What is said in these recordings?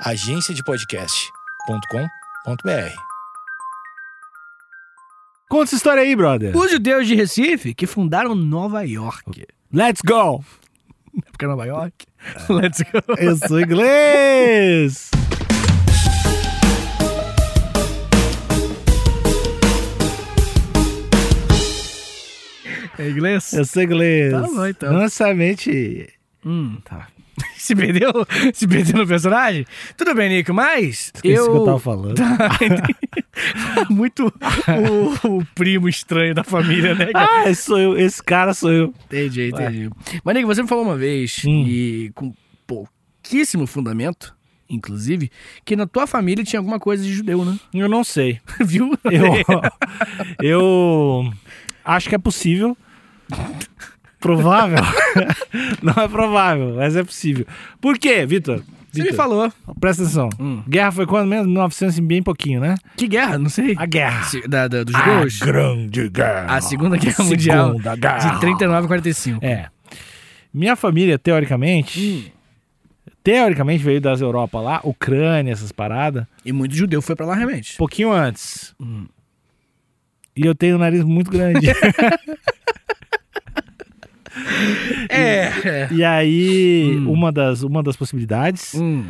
agenciadepodcast.com.br. Conta essa história aí, brother. Os judeus de Recife que fundaram Nova York. Let's go! Porque é Nova York? Let's go. Eu sou inglês! É inglês? Eu sou inglês. Tá bom, então. Não necessariamente. Hum. Tá. Se perdeu? Se perdeu no personagem? Tudo bem, Nico, mas Esqueci eu... que eu tava falando. Muito o, o primo estranho da família, né, cara? Ah, esse sou eu. Esse cara sou eu. Entendi, entendi. Mas, Nico, você me falou uma vez, Hum. e com pouquíssimo fundamento, inclusive, que na tua família tinha alguma coisa de judeu, né? Eu não sei. Viu? Eu, eu acho que é possível. Provável? Não é provável, mas é possível. Por quê, Vitor? Você me falou. Presta atenção. Hum. Guerra foi quando mesmo? 1900 e bem pouquinho, né? Que guerra? Não sei. A guerra. Se- Da, da, dos A judeus? grande guerra. A Segunda Guerra Mundial. Segunda guerra. De 39 a 45. É. Minha família, teoricamente, teoricamente veio das Europa lá, Ucrânia, essas paradas, E muito judeu foi pra lá realmente. pouquinho antes. Hum. E eu tenho um nariz muito grande. É. e aí, Hum. uma, das, uma das possibilidades Hum.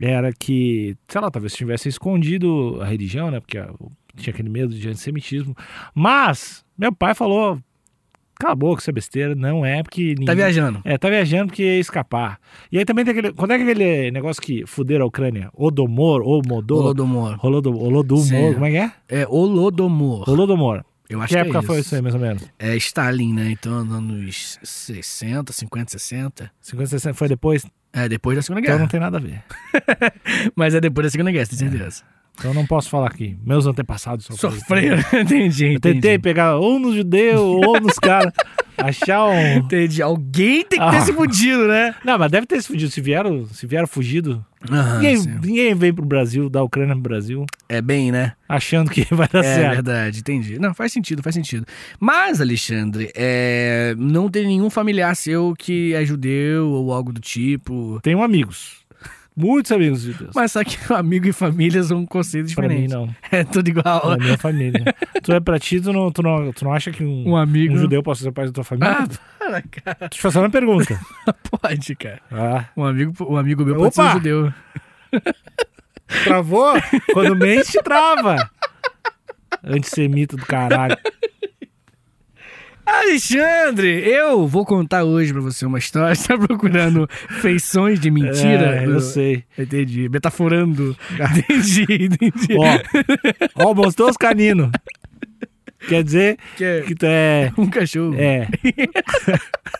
era que, sei lá, talvez tivesse escondido a religião, né? Porque tinha aquele medo de antissemitismo. Mas, meu pai falou: cala a boca, isso é besteira. Não é, porque. Tá ninguém- viajando. É, tá viajando porque ia escapar. E aí também tem aquele. Quando é que aquele negócio que fuderam a Ucrânia? Odomor, Omodor, Holodomor. Holodo- Holodomor, Sim. como é que é? É Holodomor. Holodomor. Eu acho Que que, época é foi isso. aí, mais ou menos? É Stalin, né? Então, anos 60, 50, 60. 50, 60, foi depois? É, depois da Segunda Então Guerra. não tem nada a ver. Mas é depois da Segunda Guerra, tem certeza. Então eu não posso falar aqui. Meus antepassados sofreram. Sofreram. entendi, Eu entendi. tentei pegar ou nos judeus ou nos caras. achar um. Entendi. Alguém tem que ter Ah. se fudido, né? Não, mas deve ter se fugido. Se vieram, se vieram fugido. Aham, ninguém, sim. ninguém vem pro Brasil, da Ucrânia pro Brasil, É bem, né? achando que vai dar é certo. verdade, entendi. Não, faz sentido, faz sentido. Mas, Alexandre, é, não tem nenhum familiar seu que é judeu ou algo do tipo. Tenho amigos. Muitos amigos judeus. Mas só que amigo e família são conceitos Pra mim, não. É tudo igual. Pra minha família. tu é pra ti, tu não, tu não, tu não acha que um, Um amigo. um judeu possa ser pai da tua família? Ah, para, cara. Tô te fazendo uma pergunta. Pode, cara. Ah, Um amigo, um amigo meu pode ser Opa! um judeu. travou? Quando mente, trava. Antissemita do caralho. Alexandre, eu vou contar hoje pra você uma história. Você tá procurando feições de mentira? É, eu sei. Entendi. Metaforando. Entendi, entendi. Ó, ó, mostrou os caninos. Quer dizer Que é que tu é... um cachorro. É.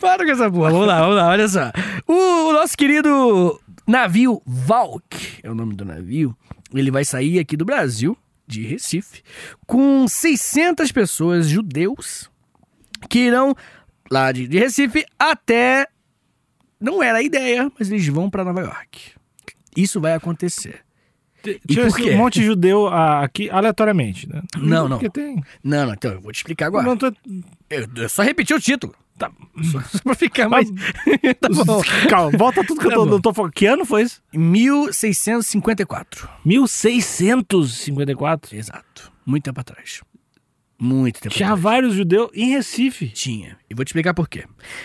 Para com essa porra. Vamos lá, vamos lá, olha só. O, o nosso querido navio Valk, é o nome do navio, ele vai sair aqui do Brasil, de Recife, com 600 pessoas judeus que irão lá de, de Recife até. Não era a ideia, mas eles vão para Nova York. Isso vai acontecer. Tinha um monte de judeu ah, aqui aleatoriamente, né? Não, não. Não, não, então eu vou te explicar agora. Não tô... Eu, eu só repeti o título. Tá. Só, pra ficar mais. tá bom. Calma, volta tudo que Tá eu tô, eu tô falando. Que ano foi isso? 1654. 1654. Exato. Muito tempo atrás. Muito tempo Tinha atrás. vários judeus em Recife. Tinha. E vou te explicar por quê.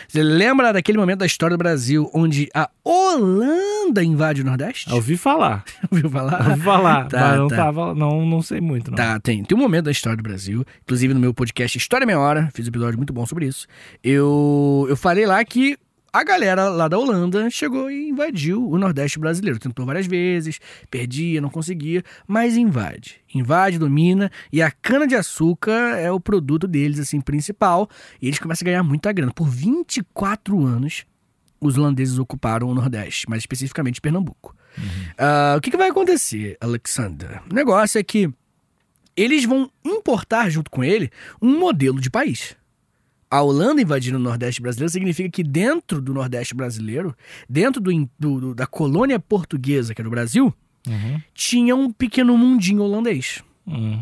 Você lembra daquele momento da história do Brasil onde a Holanda invade o Nordeste? Eu ouvi falar. Ouviu falar? Ouvi falar. Tá, mas não tá. tava. Não, não sei muito, não. Tá, tem. Tem um momento da história do Brasil, inclusive no meu podcast História Meia Hora, fiz um episódio muito bom sobre isso. Eu, eu falei lá que a galera lá da Holanda chegou e invadiu o Nordeste brasileiro. Tentou várias vezes, perdia, não conseguia, mas invade. Invade, domina, e a cana-de-açúcar é o produto deles, assim, principal. E eles começam a ganhar muita grana. Por 24 anos, os holandeses ocuparam o Nordeste, mais especificamente Pernambuco. Ah, o que, que vai acontecer, Alexander? O negócio é que eles vão importar junto com ele um modelo de país. A Holanda invadindo o Nordeste brasileiro significa que dentro do Nordeste brasileiro, dentro do, do- da colônia portuguesa, que era o Brasil, Uhum. tinha um pequeno mundinho holandês. Uhum.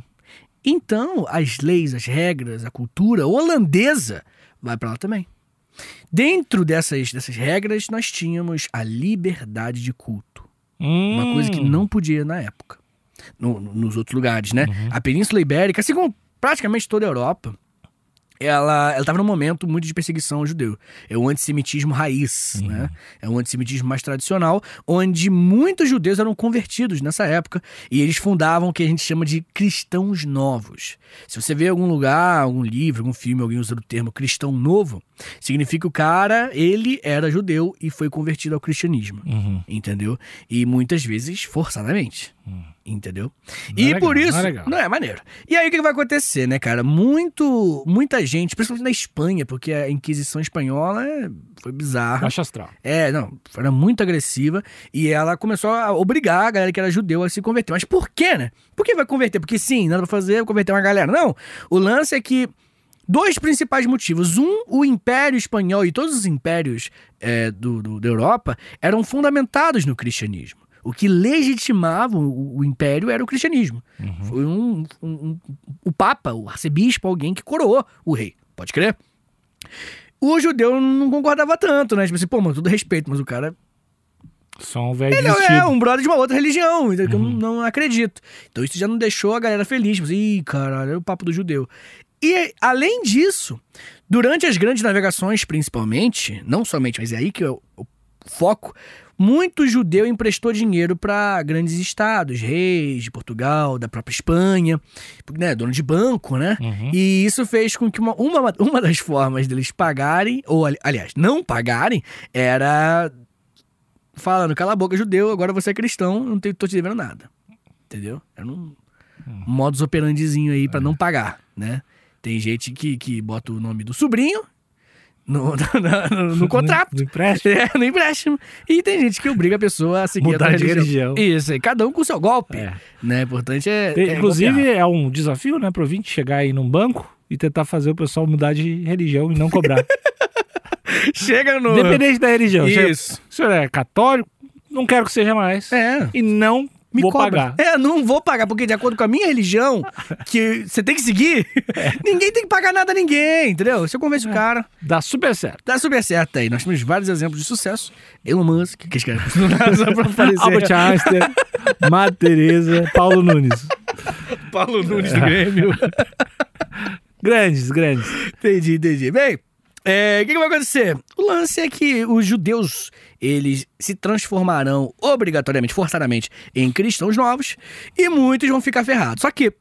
Então, as leis, as regras, a cultura holandesa vai pra lá também. Dentro dessas, dessas regras, nós tínhamos a liberdade de culto. Uma coisa que Hum. não podia na época. No- no- nos outros lugares, né? Uhum. A Península Ibérica, assim como praticamente toda a Europa, ela ela estava num momento muito de perseguição ao judeu. É o antissemitismo raiz, Uhum. né? É um antissemitismo mais tradicional, onde muitos judeus eram convertidos nessa época e eles fundavam o que a gente chama de cristãos novos. Se você vê algum lugar, algum livro, algum filme, alguém usando o termo cristão novo, significa que o cara, ele era judeu e foi convertido ao cristianismo. Uhum. Entendeu? E muitas vezes forçadamente. Entendeu? Não e é legal, por isso. não é legal. Não é maneiro. E aí o que vai acontecer, né, cara? Muito, muita gente, principalmente na Espanha, porque a Inquisição espanhola é- foi bizarra. Baixa astral. É, não, era muito agressiva e ela começou a obrigar a galera que era judeu a se converter. Mas por quê, né? Por que vai converter? Porque sim, nada pra fazer, converter uma galera. Não, o lance é que dois principais motivos. Um, o Império Espanhol e todos os impérios é, do, do- da Europa eram fundamentados no cristianismo. O que legitimava o, o império era o cristianismo. Foi um, um- um- o Papa, o arcebispo, alguém que coroou o rei. Pode crer? O judeu não concordava tanto, né? Tipo assim, pô, mano, todo respeito, mas o cara Só um velho ele é vestido. um brother de uma outra religião, entendeu? que eu não, não acredito. Então isso já não deixou a galera feliz. Tipo assim, Ih, caralho, é o papo do judeu. E, além disso, durante as grandes navegações, principalmente, não somente, mas é aí que é o, o foco, muito judeu emprestou dinheiro para grandes estados, reis de Portugal, da própria Espanha, né, dono de banco, né? Uhum. E isso fez com que uma, uma, uma das formas deles pagarem, ou ali- aliás, não pagarem, era falando, cala a boca, judeu, agora você é cristão, não tô te devendo nada. Entendeu? Era um modus operandizinho aí pra não pagar, né? Tem gente que, que bota o nome do sobrinho no, no, no- no contrato. No empréstimo. É, no empréstimo. E tem gente que obriga a pessoa a seguir Mudar a de religião. Isso aí, cada um com o seu golpe. É. Né? O importante é. Tem- é inclusive, golpear. é um desafio, né, pro ouvinte chegar aí num banco e tentar fazer o pessoal mudar de religião e não cobrar. chega no. Independente da religião. Isso. Se o senhor é católico, não quero que seja mais. É. E não Me vou cobra. pagar. É, não vou pagar, porque de acordo com a minha religião, que você tem que seguir, É. ninguém tem que pagar nada a ninguém, entendeu? Se eu convenço o cara, Dá super certo. dá super certo aí. Nós temos vários exemplos de sucesso. Elon Musk, que escreve. Albert Einstein, Madre Teresa, Paulo Nunes. Paulo Nunes do Grêmio. Grandes, grandes. entendi, entendi. Bem, é, o que, que vai acontecer? O lance é que os judeus, eles se transformarão obrigatoriamente, forçadamente, em cristãos novos e muitos vão ficar ferrados. Só que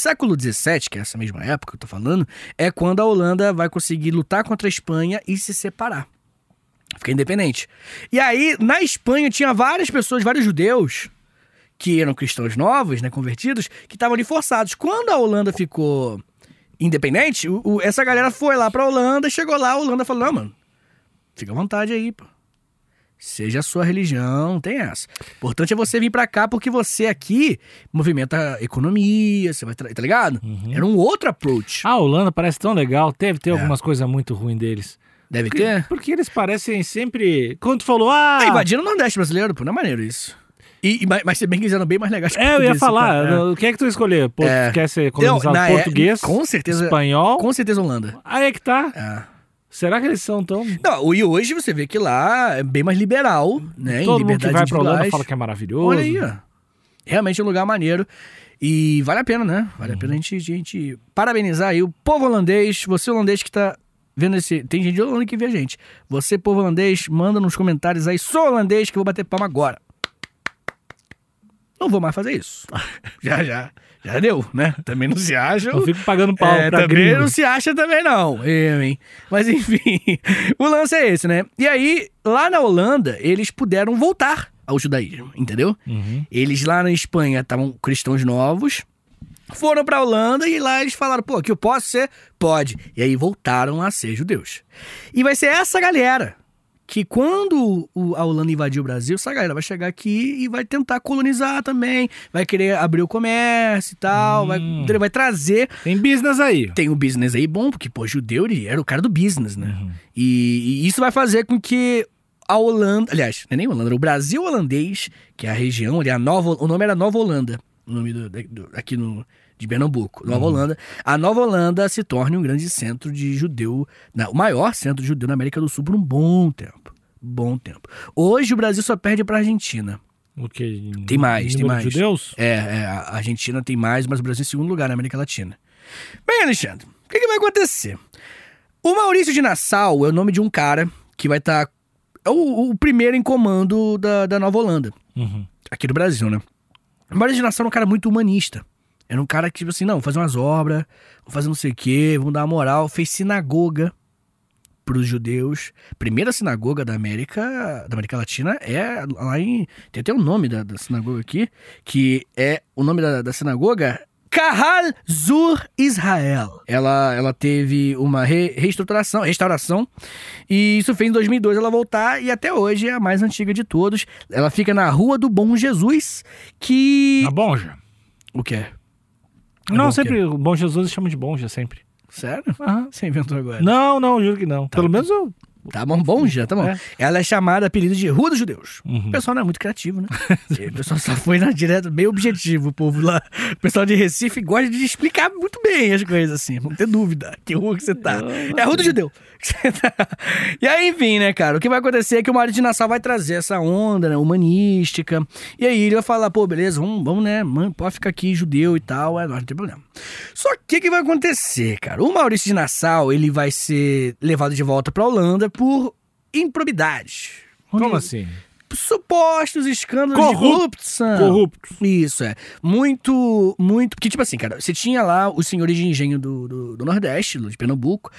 século XVII, que é essa mesma época que eu tô falando, é quando a Holanda vai conseguir lutar contra a Espanha e se separar. Ficar independente. E aí, na Espanha, tinha várias pessoas, vários judeus, que eram cristãos novos, né, convertidos, que estavam ali forçados. Quando a Holanda ficou independente, o- o- essa galera foi lá pra Holanda, chegou lá, a Holanda falou: não, mano, fica à vontade aí, pô. Seja a sua religião, tem essa. O importante é você vir pra cá, porque você aqui movimenta a economia, você vai, tá ligado? Era um outro approach. A Holanda parece tão legal. Deve ter É. algumas coisas muito ruins deles. Deve Porque, ter. porque eles parecem sempre. Quando tu falou, ah. Ah, invadindo o Nordeste brasileiro, pô, não é maneiro isso. E, mas, mas se bem quiser, eram bem mais legais. que É, eu ia falar. cara. O que é que tu escolheu? Pô, É. tu quer ser colonizado na é- português? com certeza- Espanhol? Com certeza Holanda. Aí é que tá. É. Será que eles são tão. Não, e hoje você vê que lá é bem mais liberal, né? em Todo mundo que vai pra Holanda fala que é maravilhoso. Olha aí, ó. Realmente é um lugar maneiro. E vale a pena, né? Vale a pena a gente, a gente parabenizar aí o povo holandês, você holandês que tá vendo esse. Tem gente de Holanda que vê a gente. Você, povo holandês, manda nos comentários aí, sou holandês, que eu vou bater palma agora. Não vou mais fazer isso. já, já. Já deu, né? Também não se acha. Eu fico pagando pau É, pra também gringo. não se acha também não, eu, hein? Mas enfim, o lance é esse, né? E aí, lá na Holanda, eles puderam voltar ao judaísmo, entendeu? Uhum. Eles lá na Espanha estavam cristãos novos, foram pra Holanda e lá eles falaram, pô, que eu posso ser? Pode. E aí voltaram a ser judeus. E vai ser essa galera que quando o- a Holanda invadiu o Brasil, essa galera vai chegar aqui e vai tentar colonizar também, vai querer abrir o comércio e tal, vai, Hum. entendeu? vai trazer Tem business aí. tem o business aí bom, porque, pô, judeu ele era o cara do business, né? E, e isso vai fazer com que a Holanda, aliás, não é nem Holanda, era o Brasil holandês, que é a região ali, a Nova, o nome era Nova Holanda, o nome do, do- aqui no, de Pernambuco, Nova Holanda, a Nova Holanda se torne um grande centro de judeu, na- o maior centro de judeu na América do Sul por um bom tempo. Bom tempo. Hoje o Brasil só perde para a Argentina. O que? Tem mais, tem mais. de judeus? É, é, a Argentina tem mais, mas o Brasil é em segundo lugar na América Latina. Bem, Alexandre, o que, que vai acontecer? O Maurício de Nassau é o nome de um cara que vai estar. é o, o primeiro em comando da, da Nova Holanda, Uhum. aqui do Brasil, né? O Maurício de Nassau era um cara muito humanista. Era um cara que, tipo assim, não, vou fazer umas obras, vou fazer não sei o quê, vamos dar uma moral. Fez sinagoga pros judeus. Primeira sinagoga da América, da América Latina é lá em. Tem até o nome da, da sinagoga aqui, que é o nome da, da sinagoga. Kahal Zur Israel. Ela, ela teve uma re- reestruturação, restauração, e isso fez em 2002 ela voltar, e até hoje é a mais antiga de todos. Ela fica na Rua do Bom Jesus, que. Na Bonja. O que é? É não, bom sempre. O Bom Jesus chama de Bonja, sempre. Sério? Aham. Você inventou agora. Não, não, juro que não. Pelo menos eu. Tá bom, bom já, tá bom. É. Ela é chamada, apelido de Rua dos Judeus. Uhum. O pessoal não é muito criativo, né? o pessoal só foi na direta, bem objetivo, o povo lá. O pessoal de Recife gosta de explicar muito bem as coisas, assim. Não ter dúvida que rua que você tá. É a Rua do Judeu. E aí, enfim, né, cara? O que vai acontecer é que o Mário de Nassau vai trazer essa onda, né, humanística. E aí ele vai falar, pô, beleza, vamos, vamos né, mano, pode ficar aqui judeu e tal, é, não tem problema. Só que o que, vai acontecer, cara? O Maurício de Nassau, ele vai ser levado de volta pra Holanda por improbidade. Como assim? Supostos escândalos Corrupt- de corrupção. Corrupto. Isso, é. Muito, muito. Porque, tipo assim, cara, você tinha lá os senhores de engenho do, do, do Nordeste, de Pernambuco,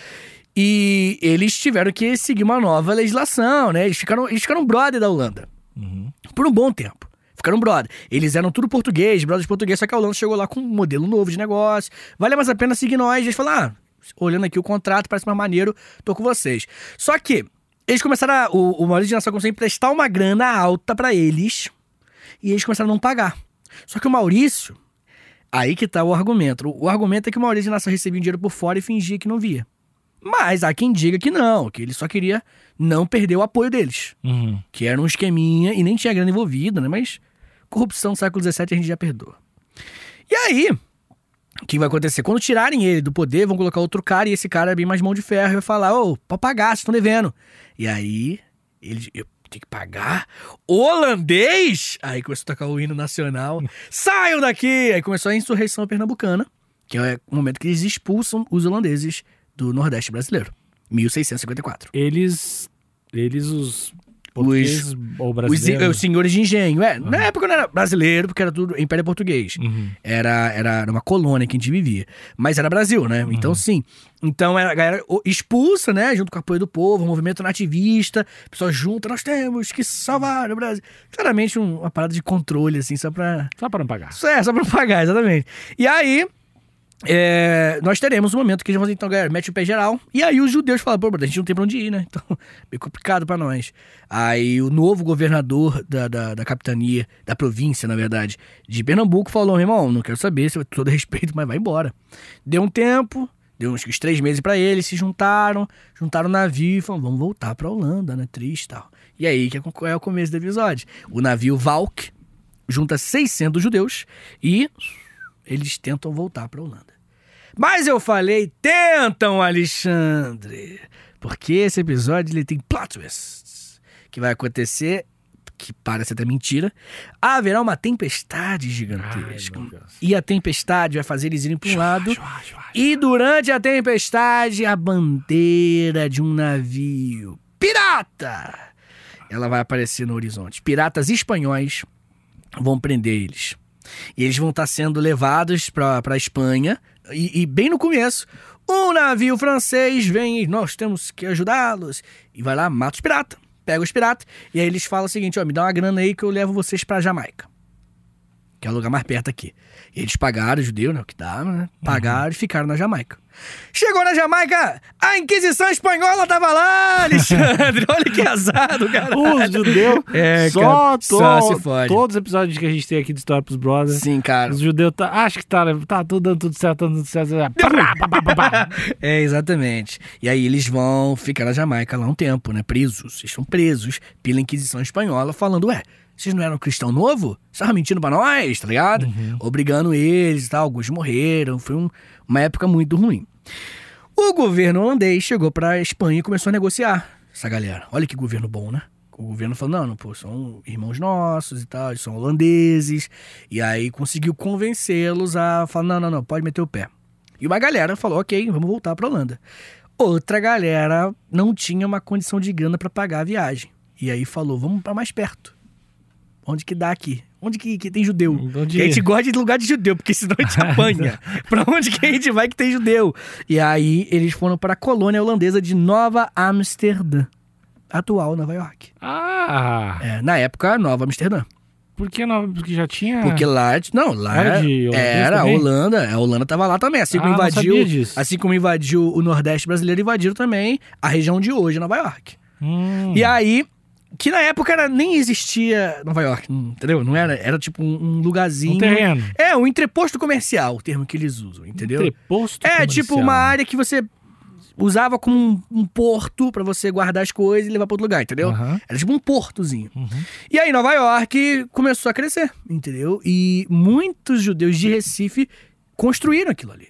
e eles tiveram que seguir uma nova legislação, né? Eles ficaram, eles ficaram brother da Holanda Uhum. por um bom tempo. Ficaram brother. Eles eram tudo português, brothers português, só que a Holanda chegou lá com um modelo novo de negócio. Vale mais a pena seguir nós. Eles falaram, ah, olhando aqui o contrato, parece mais maneiro, tô com vocês. Só que eles começaram a, o, o Maurício de Nassau começou a emprestar uma grana alta pra eles e eles começaram a não pagar. Só que o Maurício, aí que tá o argumento. O, o argumento é que o Maurício de Nassau recebia um dinheiro por fora e fingia que não via. Mas há quem diga que não, que ele só queria não perder o apoio deles Uhum. que era um esqueminha e nem tinha grana envolvida, né? Mas corrupção século XVII a gente já perdoa. E aí, o que vai acontecer? Quando tirarem ele do poder, vão colocar outro cara e esse cara é bem mais mão de ferro e vai falar: Ô, pode pagar, vocês estão devendo. E aí, ele. Eu tenho que pagar? Holandês? Aí começou a tocar o hino nacional. Saiam daqui! Aí começou a insurreição pernambucana, que é o momento que eles expulsam os holandeses do Nordeste brasileiro. 1654. Eles. Eles, os. Portugueses ou Os, brasileiros. os senhores de engenho. É, na época não era brasileiro, porque era tudo Império Português. Uhum. Era, era uma colônia que a gente vivia. Mas era Brasil, né? Então, sim. Então, era a galera o- expulsa, né? Junto com o apoio do povo, um movimento nativista. O pessoal junta, nós temos que salvar o Brasil. Claramente, um- uma parada de controle, assim, só pra... Só para não pagar. É, só pra pagar, exatamente. E aí, é, nós teremos um momento que eles vão então, galera, mete o pé geral. E aí os judeus falam, pô, a gente não tem pra onde ir, né? Então, meio complicado pra nós. Aí o novo governador da, da, da capitania, da província, na verdade, de Pernambuco, falou, irmão, não quero saber, com todo respeito, mas vai embora. Deu um tempo, deu uns, uns três meses pra eles, se juntaram, juntaram o navio e falaram, vamos voltar pra Holanda, né? Triste e tal. E aí, que é, é o começo do episódio. O navio Valk junta 600 judeus e eles tentam voltar para Holanda. Mas eu falei, tentam, Alexandre, porque esse episódio ele tem plot twists que vai acontecer, que parece até mentira. Haverá uma tempestade gigantesca. Ai, e a tempestade vai fazer eles irem para um lado. Chua, chua, E durante a tempestade, a bandeira de um navio pirata, ela vai aparecer no horizonte. Piratas espanhóis vão prender eles. E eles vão estar sendo levados para a Espanha. E, e bem no começo, um navio francês vem e nós temos que ajudá-los. E vai lá, mata os piratas, pega os piratas. E aí eles falam o seguinte: ó, me dá uma grana aí que eu levo vocês para Jamaica. Que é o lugar mais perto aqui. E eles pagaram, judeu, né? O que dava, né? Pagaram e ficaram na Jamaica. Chegou na Jamaica, a Inquisição Espanhola tava lá, Alexandre. Olha que azar do cara. Os judeus É, só, cara, to- só se fode. todos os episódios que a gente tem aqui de História pros Brothers. Sim, cara. Os judeus tá, acho que tá, tá tudo dando tudo certo, dando tudo certo. É, exatamente. E aí eles vão ficar na Jamaica lá um tempo, né? Presos. Eles estão presos pela Inquisição Espanhola, falando, ué, Vocês não eram cristão novo? Vocês estavam mentindo pra nós, tá ligado? Obrigando eles e tal. Alguns morreram. Foi um- uma época muito ruim. O governo holandês chegou pra Espanha e começou a negociar essa galera. Olha que governo bom, né? O governo falou: não, não, pô, são irmãos nossos e tal, são holandeses. E aí conseguiu convencê-los a falar: não, não, não, pode meter o pé. E uma galera falou: ok, vamos voltar pra Holanda. Outra galera não tinha uma condição de grana pra pagar a viagem. E aí falou: vamos pra mais perto. Onde que dá aqui? Onde que, que tem judeu? Onde- Que a gente gosta de lugar de judeu, porque senão a gente apanha. pra onde que a gente vai que tem judeu? E aí eles foram para a colônia holandesa de Nova Amsterdã, atual Nova York. Ah, É, na época, Nova Amsterdã. por que não? Porque já tinha. Porque lá, não, lá Era era a? Holanda, a Holanda tava lá também, assim como Ah, invadiu, assim como invadiu o Nordeste brasileiro, invadiram também a região de hoje, Nova York. Hum, E aí, que na época era, nem existia Nova York, entendeu? Não era, era tipo um, um lugarzinho. um terreno. É, um entreposto comercial, o termo que eles usam, entendeu? Entreposto É, tipo comercial. uma área que você usava como um, um porto pra você guardar as coisas e levar pra outro lugar, entendeu? Aham. Era tipo um portozinho. Uhum. E aí Nova York começou a crescer, entendeu? E muitos judeus de Recife construíram aquilo ali.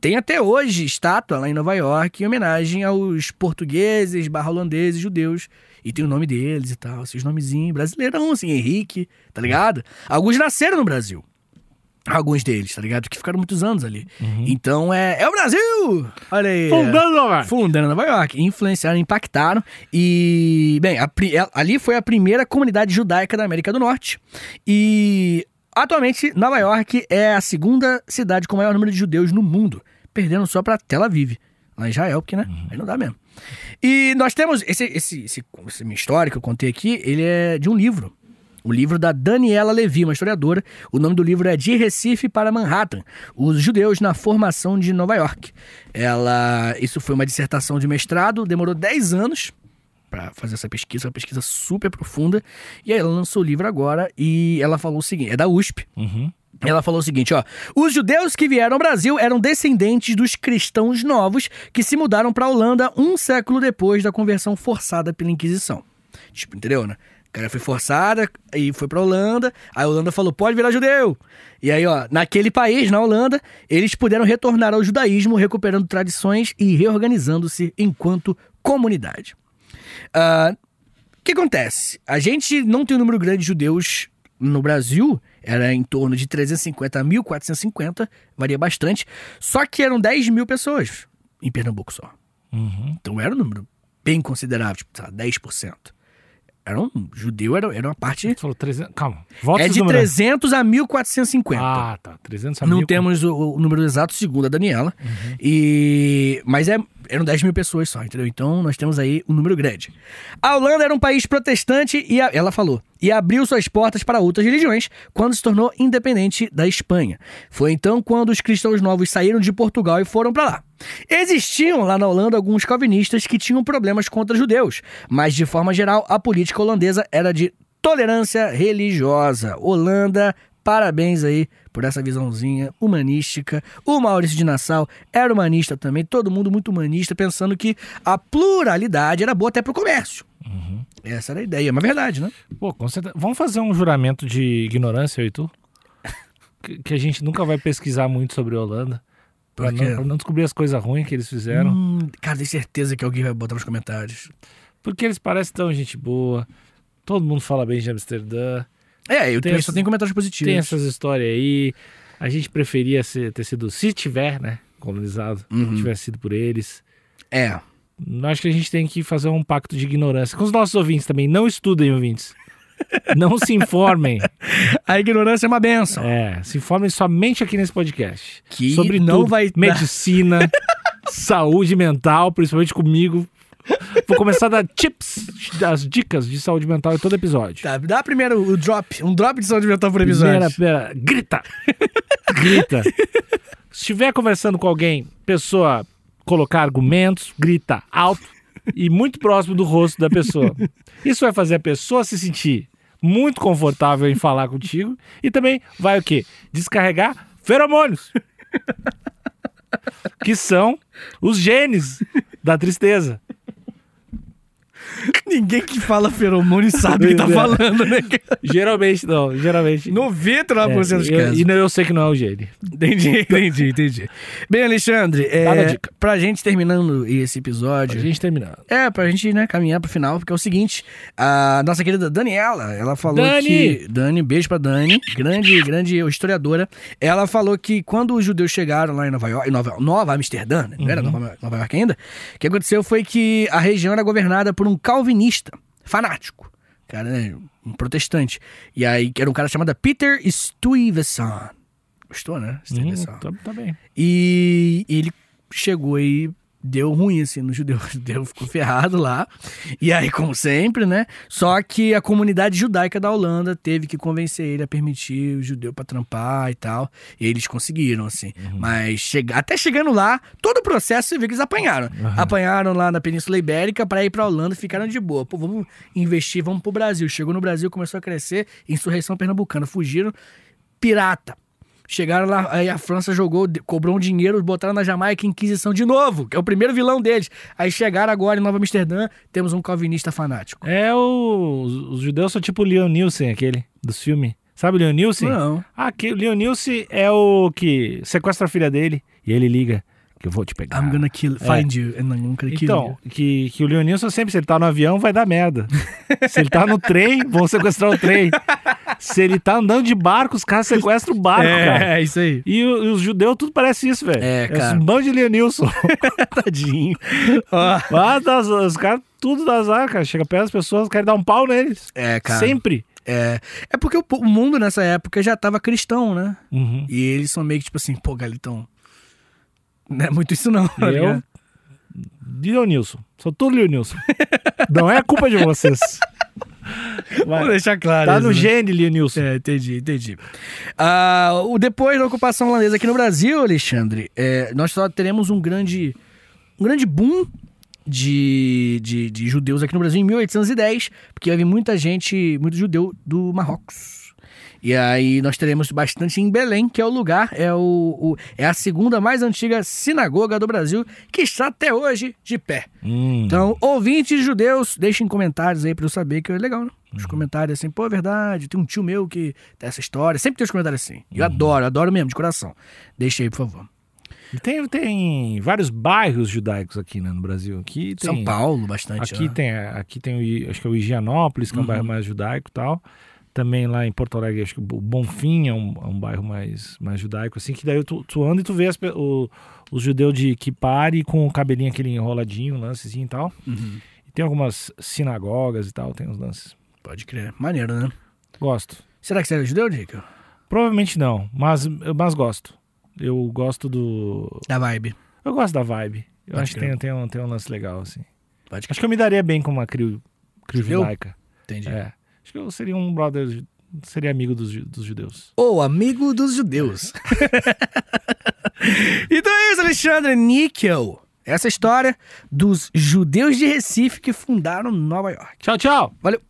Tem até hoje estátua lá em Nova York em homenagem aos portugueses, barra holandeses, judeus. E tem o nome deles e tal, esses nomezinhos brasileirão, assim, Henrique, tá ligado? Alguns nasceram no Brasil. Alguns deles, tá ligado? Que ficaram muitos anos ali. Então é, é o Brasil! Olha aí. Fundando Nova York. Fundando Nova York. Influenciaram, impactaram. E, bem, a ali foi a primeira comunidade judaica da América do Norte. E, atualmente, Nova York é a segunda cidade com o maior número de judeus no mundo, perdendo só pra Tel Aviv, lá em Israel, porque, né? Aí não dá mesmo. E nós temos. Esse, esse, esse, minha história que eu contei aqui, ele é de um livro. O livro da Daniela Levi, uma historiadora. O nome do livro é De Recife para Manhattan: Os Judeus na Formação de Nova York. Ela. Isso foi uma dissertação de mestrado, demorou 10 anos para fazer essa pesquisa, uma pesquisa super profunda. E aí ela lançou o livro agora e ela falou o seguinte: é da USP. Uhum. Ela falou o seguinte, ó: "Os judeus que vieram ao Brasil eram descendentes dos cristãos novos que se mudaram para a Holanda um século depois da conversão forçada pela Inquisição." Tipo, entendeu, né? O cara foi forçada e foi pra Holanda, aí a Holanda falou: "Pode virar judeu". E aí, ó, naquele país, na Holanda, eles puderam retornar ao judaísmo, recuperando tradições e reorganizando-se enquanto comunidade. Ah, o que acontece? A gente não tem um número grande de judeus no Brasil, era em torno de 350 a 1450, varia bastante, só que eram 10 mil pessoas em Pernambuco só. Uhum. Então era um número bem considerável, tipo, sei lá, 10%. Era um judeu, era, era uma parte. Você falou 300. Calma. Volta É de número. 300 a 1450. Ah, tá. 300 a Não mil. temos o, o número exato, segundo a Daniela. Uhum. E Mas é, eram 10 mil pessoas só, entendeu? Então nós temos aí um número grande. A Holanda era um país protestante e a- ela falou. E abriu suas portas para outras religiões quando se tornou independente da Espanha. Foi então quando os cristãos novos saíram de Portugal e foram para lá. Existiam lá na Holanda alguns calvinistas que tinham problemas contra judeus, mas de forma geral a política holandesa era de tolerância religiosa. Holanda, parabéns aí por essa visãozinha humanística. O Maurício de Nassau era humanista também, todo mundo muito humanista, pensando que a pluralidade era boa até pro comércio. Essa era a ideia, mas verdade, né? Pô, com certeza. Vamos fazer um juramento de ignorância, eu e tu? Que, que a gente nunca vai pesquisar muito sobre a Holanda. Pra não, pra não descobrir as coisas ruins que eles fizeram. Hum, cara, tenho certeza que alguém vai botar nos comentários. Porque eles parecem tão gente boa. Todo mundo fala bem de Amsterdã. É, eu Tem essas- só tenho comentários positivos. Tem essas histórias aí. A gente preferia ser- ter sido, se tiver, né? Colonizado, Uhum. tivesse sido por eles. É. Acho que a gente tem que fazer um pacto de ignorância com os nossos ouvintes também. Não estudem, ouvintes. Não se informem. A ignorância é uma benção. É, se informem somente aqui nesse podcast. Que Sobre não tudo. vai medicina, saúde mental, principalmente comigo. Vou começar a dar tips, as dicas de saúde mental em todo episódio. Tá, dá primeiro o drop, um drop de saúde mental por episódio. Primeira, primeira, grita! grita! Se estiver conversando com alguém, pessoa colocar argumentos, grita alto e muito próximo do rosto da pessoa. Isso vai fazer a pessoa se sentir muito confortável em falar contigo e também vai o quê? Descarregar feromônios. que são os genes da tristeza. Ninguém que fala feromônio sabe o que tá é. falando, né? Geralmente não, geralmente. 99% dos É, casos. eu- E não, eu sei que não é o gênio. Entendi, entendi, entendi. Bem, Alexandre, é, dica. pra gente terminando esse Pra episódio. gente terminar. É, pra gente, né, caminhar pro final, porque é o seguinte, a nossa querida Daniela, ela falou Dani! que... Dani, beijo pra Dani, grande, grande historiadora. Ela falou que quando os judeus chegaram lá em Nova York, em Nova, Nova Amsterdã, né, não era Nova, Nova York ainda, o que aconteceu foi que a região era governada por um calvinista, fanático, cara, né, um protestante. E aí, que era um cara chamado Peter Stuyvesant. Gostou, né? Hum, Stuyvesant. tá, tá bem. E ele chegou e deu ruim, assim, no judeu. O judeu ficou ferrado lá. E aí, como sempre, né? Só que a comunidade judaica da Holanda teve que convencer ele a permitir o judeu pra trampar e tal. E eles conseguiram, assim. Mas chega... até chegando lá, todo o processo você vê que eles apanharam. Apanharam lá na Península Ibérica pra ir pra Holanda e ficaram de boa. Pô, vamos investir, vamos pro Brasil. Chegou no Brasil, começou a crescer, insurreição pernambucana. Fugiram, pirata. Chegaram lá, aí a França jogou, cobrou um dinheiro, botaram na Jamaica Inquisição de novo, que é o primeiro vilão deles. Aí chegaram agora em Nova Amsterdã, temos um calvinista fanático. É o. Os, judeus são tipo o Leon Nielsen, aquele, dos filmes. Sabe o Leon Nielsen? Não. Ah, que, o Leon Nielsen é o que sequestra a filha dele e ele liga que eu vou te pegar. I'm gonna kill, find you, and I'm gonna kill Então, you. que, que o Leonilson sempre, se ele tá no avião, vai dar merda. se ele tá no trem, vão sequestrar o trem. Se ele tá andando de barco, os caras sequestram o barco, cara. É, é isso aí. E, o- e os judeus, tudo parece isso, velho. É, cara. um bando de Leonilson. Tadinho. Ó, Ah, das, os caras, tudo das ar, cara. Chega perto das pessoas, querem dar um pau neles. é, cara. Sempre. É, é porque o, o mundo nessa época já tava cristão, né? Uhum. E eles são meio que tipo assim, pô, Galitão. Não é muito isso não, tá E eu? Leonilson. Sou tudo Leonilson. Não é culpa de vocês. Vamos deixar claro. Tá isso, no né? gene, Leonilson. É, entendi, entendi. Ah, o depois da ocupação holandesa aqui no Brasil, Alexandre, é, nós só teremos um grande, um grande boom de, de, de judeus aqui no Brasil em 1810, porque vai vir muita gente, muito judeu do Marrocos. E aí nós teremos bastante em Belém, que é o lugar, é, o, o- é a segunda mais antiga sinagoga do Brasil, que está até hoje de pé. Hum. Então, ouvintes judeus, deixem comentários aí pra eu saber que é legal, né? Os comentários assim, pô, é verdade, tem um tio meu que tem essa história. Sempre tem os comentários assim. Eu adoro, adoro mesmo, de coração. Deixa aí, por favor. E Tem, tem vários bairros judaicos aqui né, no Brasil. Aqui tem, São Paulo, bastante. Aqui né? tem, aqui tem o, acho que é o Higienópolis, que é um bairro mais judaico e tal. Também lá em Porto Alegre, acho que o Bonfim é um, é um bairro mais, mais judaico, assim, que daí tu, tu anda e tu vê as o, os judeus de Kipari com o cabelinho aquele enroladinho, lance assim e tal. Uhum. E tem algumas sinagogas e tal, tem uns lances. Pode crer. Maneiro, né? Gosto. Será que você é judeu, Dico? Provavelmente não, mas, mas gosto. Eu gosto do. Da vibe. Eu gosto da vibe. Eu Pode acho que crer. tem, tem, um, tem um lance legal, assim. Pode Acho que eu me daria bem com uma crio, crio judaica. Entendi. É. Acho que eu seria um brother, seria amigo dos, dos judeus. O amigo dos judeus. então é isso, Alexandre Níquel. Essa é história dos judeus de Recife que fundaram Nova York. Tchau, tchau! Valeu!